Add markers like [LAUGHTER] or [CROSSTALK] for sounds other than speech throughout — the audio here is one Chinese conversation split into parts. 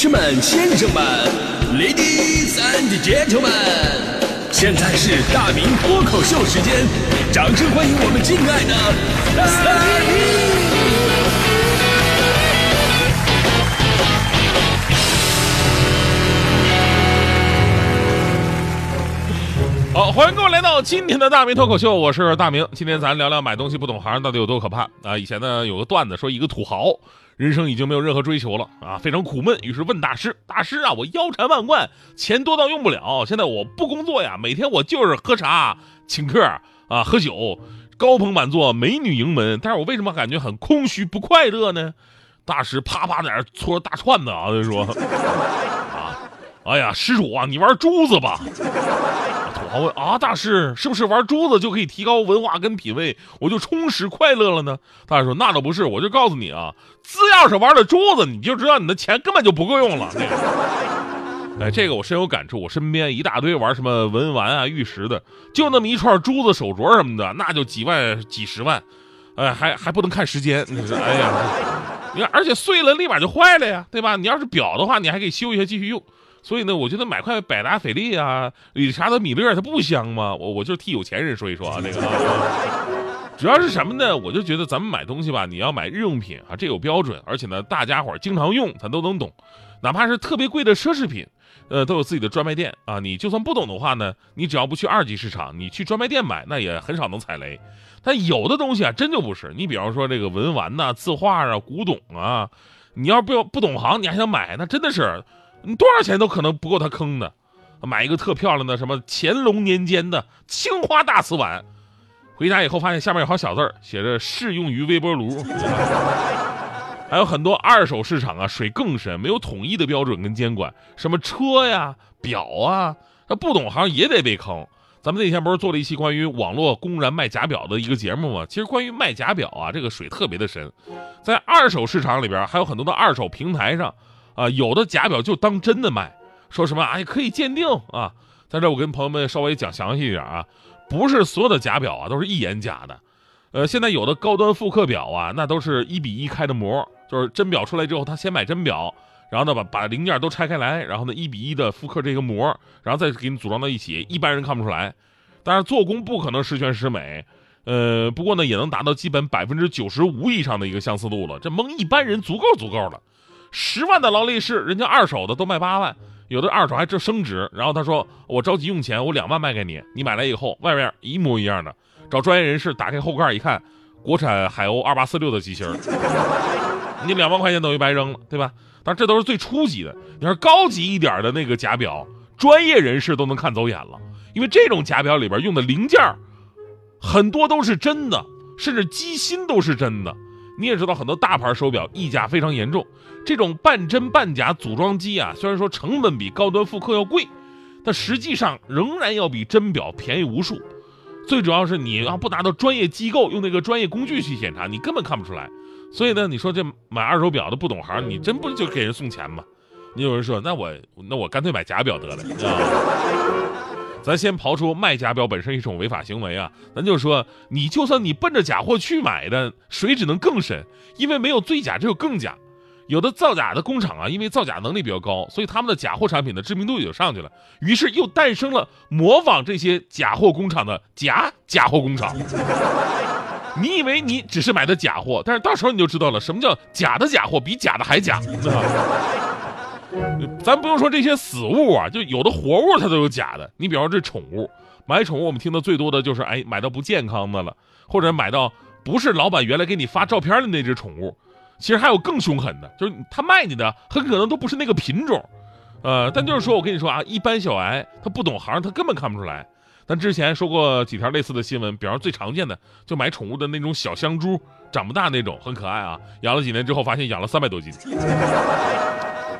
士们、先生们，Ladies and Gentlemen，现在是大明脱口秀时间，掌声欢迎我们敬爱的大明！好，欢迎各位来到今天的大明脱口秀，我是大明。今天咱聊聊买东西不懂行到底有多可怕啊！以前呢有个段子说，一个土豪人生已经没有任何追求了啊，非常苦闷，于是问大师：“大师啊，我腰缠万贯，钱多到用不了，现在我不工作呀，每天我就是喝茶、请客啊、喝酒，高朋满座，美女迎门，但是我为什么感觉很空虚不快乐呢？”大师啪啪在那儿搓大串子啊，就说：“啊，[LAUGHS] 哎呀，施主啊，你玩珠子吧。”土豪问啊，大师是不是玩珠子就可以提高文化跟品味，我就充实快乐了呢？大师说那倒不是，我就告诉你啊，只要是玩了珠子，你就知道你的钱根本就不够用了。[LAUGHS] 哎，这个我深有感触，我身边一大堆玩什么文玩啊、玉石的，就那么一串珠子、手镯什么的，那就几万、几十万，哎，还还不能看时间，你说，哎呀，[LAUGHS] 你看，而且碎了立马就坏了呀，对吧？你要是表的话，你还可以修一下继续用。所以呢，我觉得买块百达翡丽啊、理查德米勒，它不香吗？我我就替有钱人说一说啊，[LAUGHS] 这个。主要是什么呢？我就觉得咱们买东西吧，你要买日用品啊，这有标准，而且呢，大家伙经常用，咱都能懂。哪怕是特别贵的奢侈品，呃，都有自己的专卖店啊。你就算不懂的话呢，你只要不去二级市场，你去专卖店买，那也很少能踩雷。但有的东西啊，真就不是。你比方说这个文玩呐、字画啊、古董啊，你要不要不懂行，你还想买，那真的是。你多少钱都可能不够他坑的，买一个特漂亮的什么乾隆年间的青花大瓷碗，回家以后发现下面有行小字儿，写着适用于微波炉。[LAUGHS] 还有很多二手市场啊，水更深，没有统一的标准跟监管，什么车呀、表啊，他不懂行也得被坑。咱们那天不是做了一期关于网络公然卖假表的一个节目吗？其实关于卖假表啊，这个水特别的深，在二手市场里边还有很多的二手平台上。啊，有的假表就当真的卖，说什么哎可以鉴定啊，在这我跟朋友们稍微讲详细一点啊，不是所有的假表啊都是一眼假的，呃，现在有的高端复刻表啊，那都是一比一开的模，就是真表出来之后，他先买真表，然后呢把把零件都拆开来，然后呢一比一的复刻这个模，然后再给你组装到一起，一般人看不出来，但是做工不可能十全十美，呃，不过呢也能达到基本百分之九十五以上的一个相似度了，这蒙一般人足够足够了。十万的劳力士，人家二手的都卖八万，有的二手还这升值。然后他说：“我着急用钱，我两万卖给你，你买来以后外面一模一样的。找专业人士打开后盖一看，国产海鸥二八四六的机芯你两万块钱等于白扔了，对吧？但这都是最初级的。你要是高级一点的那个假表，专业人士都能看走眼了，因为这种假表里边用的零件很多都是真的，甚至机芯都是真的。”你也知道，很多大牌手表溢价非常严重。这种半真半假组装机啊，虽然说成本比高端复刻要贵，但实际上仍然要比真表便宜无数。最主要是你要不拿到专业机构用那个专业工具去检查，你根本看不出来。所以呢，你说这买二手表的不懂行，你真不就给人送钱吗？你有人说，那我那我干脆买假表得了。咱先刨出卖假表本身一种违法行为啊，咱就说你就算你奔着假货去买的，水只能更深，因为没有最假，只有更假。有的造假的工厂啊，因为造假能力比较高，所以他们的假货产品的知名度也就上去了，于是又诞生了模仿这些假货工厂的假假货工厂。你以为你只是买的假货，但是到时候你就知道了，什么叫假的假货比假的还假。咱不用说这些死物啊，就有的活物它都有假的。你比方说这宠物，买宠物我们听的最多的就是，哎，买到不健康的了，或者买到不是老板原来给你发照片的那只宠物。其实还有更凶狠的，就是他卖你的很可能都不是那个品种。呃，但就是说我跟你说啊，一般小孩他不懂行，他根本看不出来。咱之前说过几条类似的新闻，比方最常见的就买宠物的那种小香猪，长不大那种，很可爱啊，养了几年之后发现养了三百多斤。[LAUGHS]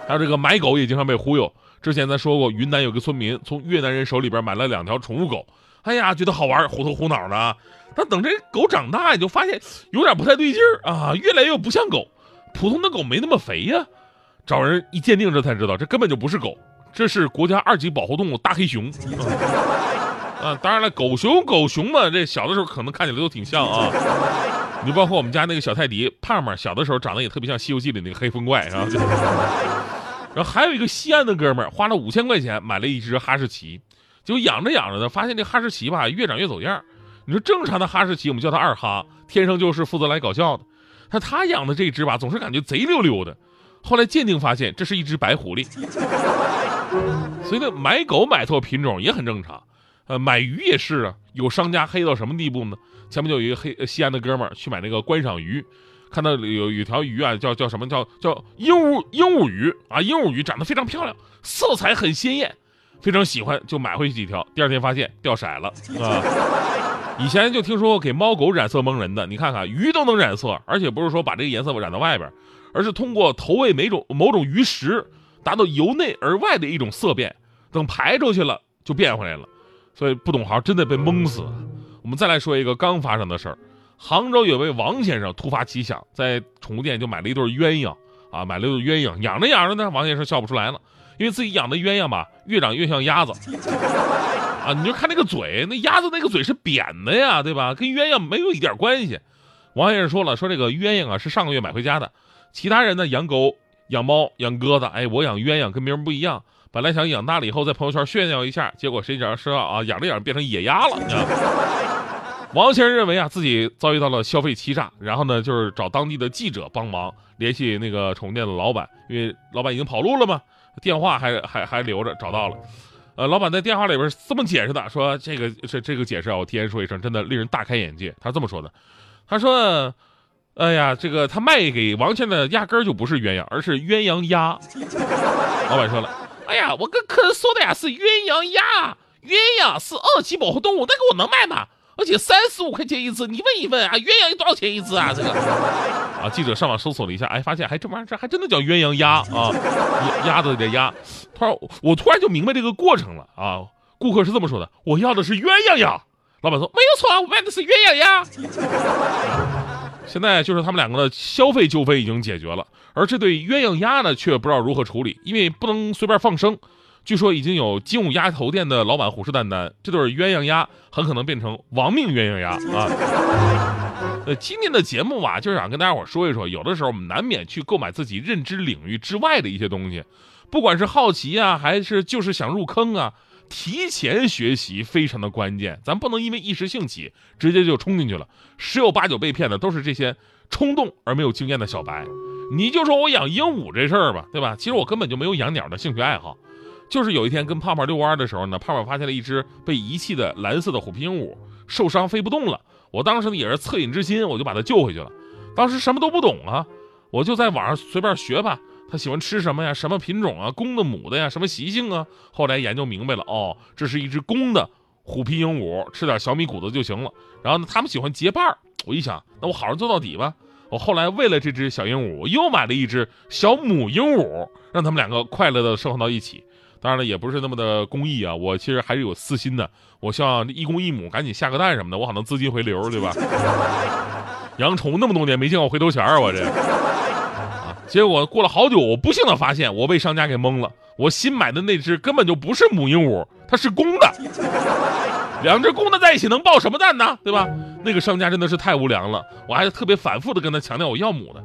还有这个买狗也经常被忽悠。之前咱说过，云南有个村民从越南人手里边买了两条宠物狗，哎呀，觉得好玩，虎头虎脑的。但等这狗长大，也就发现有点不太对劲儿啊，越来越不像狗。普通的狗没那么肥呀。找人一鉴定，这才知道这根本就不是狗，这是国家二级保护动物大黑熊。啊，当然了，狗熊狗熊嘛，这小的时候可能看起来都挺像啊。你包括我们家那个小泰迪胖胖，小的时候长得也特别像《西游记》里那个黑风怪，是吧？然后还有一个西安的哥们儿花了五千块钱买了一只哈士奇，结果养着养着呢，发现这哈士奇吧越长越走样。你说正常的哈士奇，我们叫它二哈，天生就是负责来搞笑的。他他养的这只吧，总是感觉贼溜溜的。后来鉴定发现，这是一只白狐狸。所以呢，买狗买错品种也很正常。呃，买鱼也是啊，有商家黑到什么地步呢？前面就有一个黑西安的哥们儿去买那个观赏鱼，看到有有条鱼啊，叫叫什么叫叫鹦鹉鹦鹉鱼啊，鹦鹉鱼长得非常漂亮，色彩很鲜艳，非常喜欢，就买回去几条。第二天发现掉色了 [LAUGHS] 啊！以前就听说过给猫狗染色蒙人的，你看看鱼都能染色，而且不是说把这个颜色染到外边，而是通过投喂每种某种鱼食，达到由内而外的一种色变，等排出去了就变回来了。所以不懂行真的被蒙死。我们再来说一个刚发生的事儿：杭州有位王先生突发奇想，在宠物店就买了一对鸳鸯啊，买了一对鸳鸯，养着养着呢，王先生笑不出来了，因为自己养的鸳鸯吧，越长越像鸭子啊！你就看那个嘴，那鸭子那个嘴是扁的呀，对吧？跟鸳鸯没有一点关系。王先生说了，说这个鸳鸯啊是上个月买回家的，其他人呢养狗、养猫、养鸽子，哎，我养鸳鸯跟别人不一样。本来想养大了以后在朋友圈炫耀一下，结果谁知道啊，养着养着变成野鸭了。[LAUGHS] 王先生认为啊，自己遭遇到了消费欺诈，然后呢，就是找当地的记者帮忙联系那个宠物店的老板，因为老板已经跑路了嘛，电话还还还留着，找到了。呃，老板在电话里边这么解释的，说这个这这个解释啊，我提前说一声，真的令人大开眼界。他这么说的，他说，哎呀，这个他卖给王先生的压根儿就不是鸳鸯，而是鸳鸯鸭。老板说了。哎呀，我跟客人说的呀是鸳鸯鸭，鸳鸯是二级保护动物，那个我能卖吗？而且三十五块钱一只，你问一问啊，鸳鸯有多少钱一只啊？这个啊，记者上网搜索了一下，哎，发现还这玩意儿这还真的叫鸳鸯鸭啊，鸭子的鸭。突然，我突然就明白这个过程了啊。顾客是这么说的：我要的是鸳鸯鸭。老板说没有错啊，我卖的是鸳鸯鸭。现在就是他们两个的消费纠纷已经解决了，而这对鸳鸯鸭呢，却不知道如何处理，因为不能随便放生。据说已经有金武鸭头店的老板虎视眈眈，这对鸳鸯鸭很可能变成亡命鸳鸯鸭啊！呃，[LAUGHS] 今天的节目啊，就是想跟大家伙说一说，有的时候我们难免去购买自己认知领域之外的一些东西，不管是好奇啊，还是就是想入坑啊。提前学习非常的关键，咱不能因为一时兴起直接就冲进去了，十有八九被骗的都是这些冲动而没有经验的小白。你就说我养鹦鹉这事儿吧，对吧？其实我根本就没有养鸟的兴趣爱好，就是有一天跟胖胖遛弯的时候呢，胖胖发现了一只被遗弃的蓝色的虎皮鹦鹉，受伤飞不动了。我当时呢也是恻隐之心，我就把它救回去了。当时什么都不懂啊，我就在网上随便学吧。它喜欢吃什么呀？什么品种啊？公的母的呀？什么习性啊？后来研究明白了，哦，这是一只公的虎皮鹦鹉，吃点小米谷子就行了。然后呢，他们喜欢结伴儿。我一想，那我好好做到底吧。我后来为了这只小鹦鹉，我又买了一只小母鹦鹉，让他们两个快乐的生活到一起。当然了，也不是那么的公益啊，我其实还是有私心的。我希望一公一母赶紧下个蛋什么的，我好能资金回流，对吧？养宠物那么多年，没见过回头钱啊，我这。结果过了好久，我不幸的发现我被商家给蒙了。我新买的那只根本就不是母鹦鹉，它是公的。两只公的在一起能抱什么蛋呢？对吧？那个商家真的是太无良了。我还特别反复的跟他强调我要母的。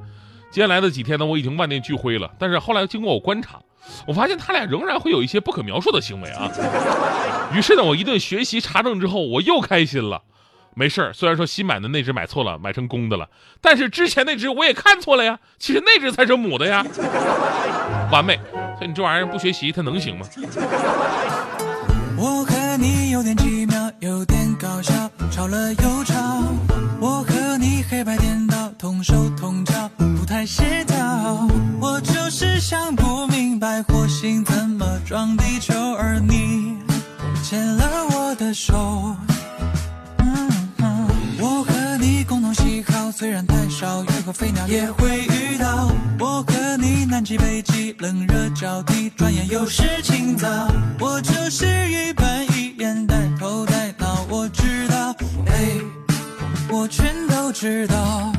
接下来的几天呢，我已经万念俱灰了。但是后来经过我观察，我发现他俩仍然会有一些不可描述的行为啊。于是呢，我一顿学习查证之后，我又开心了。没事儿，虽然说新买的那只买错了，买成公的了，但是之前那只我也看错了呀，其实那只才是母的呀，完美。所以你这玩意儿不学习，它能行吗？我和你有点奇妙，有点搞笑，吵了又吵。我和你黑白颠倒，同手同脚，不太协撞地球，而你牵了我的手。我和你共同喜好虽然太少，鱼和飞鸟也会遇到。我和你南极北极，冷热交替，转眼又是清早。我就是一板一眼，带头带脑，我知道，哎，我全都知道。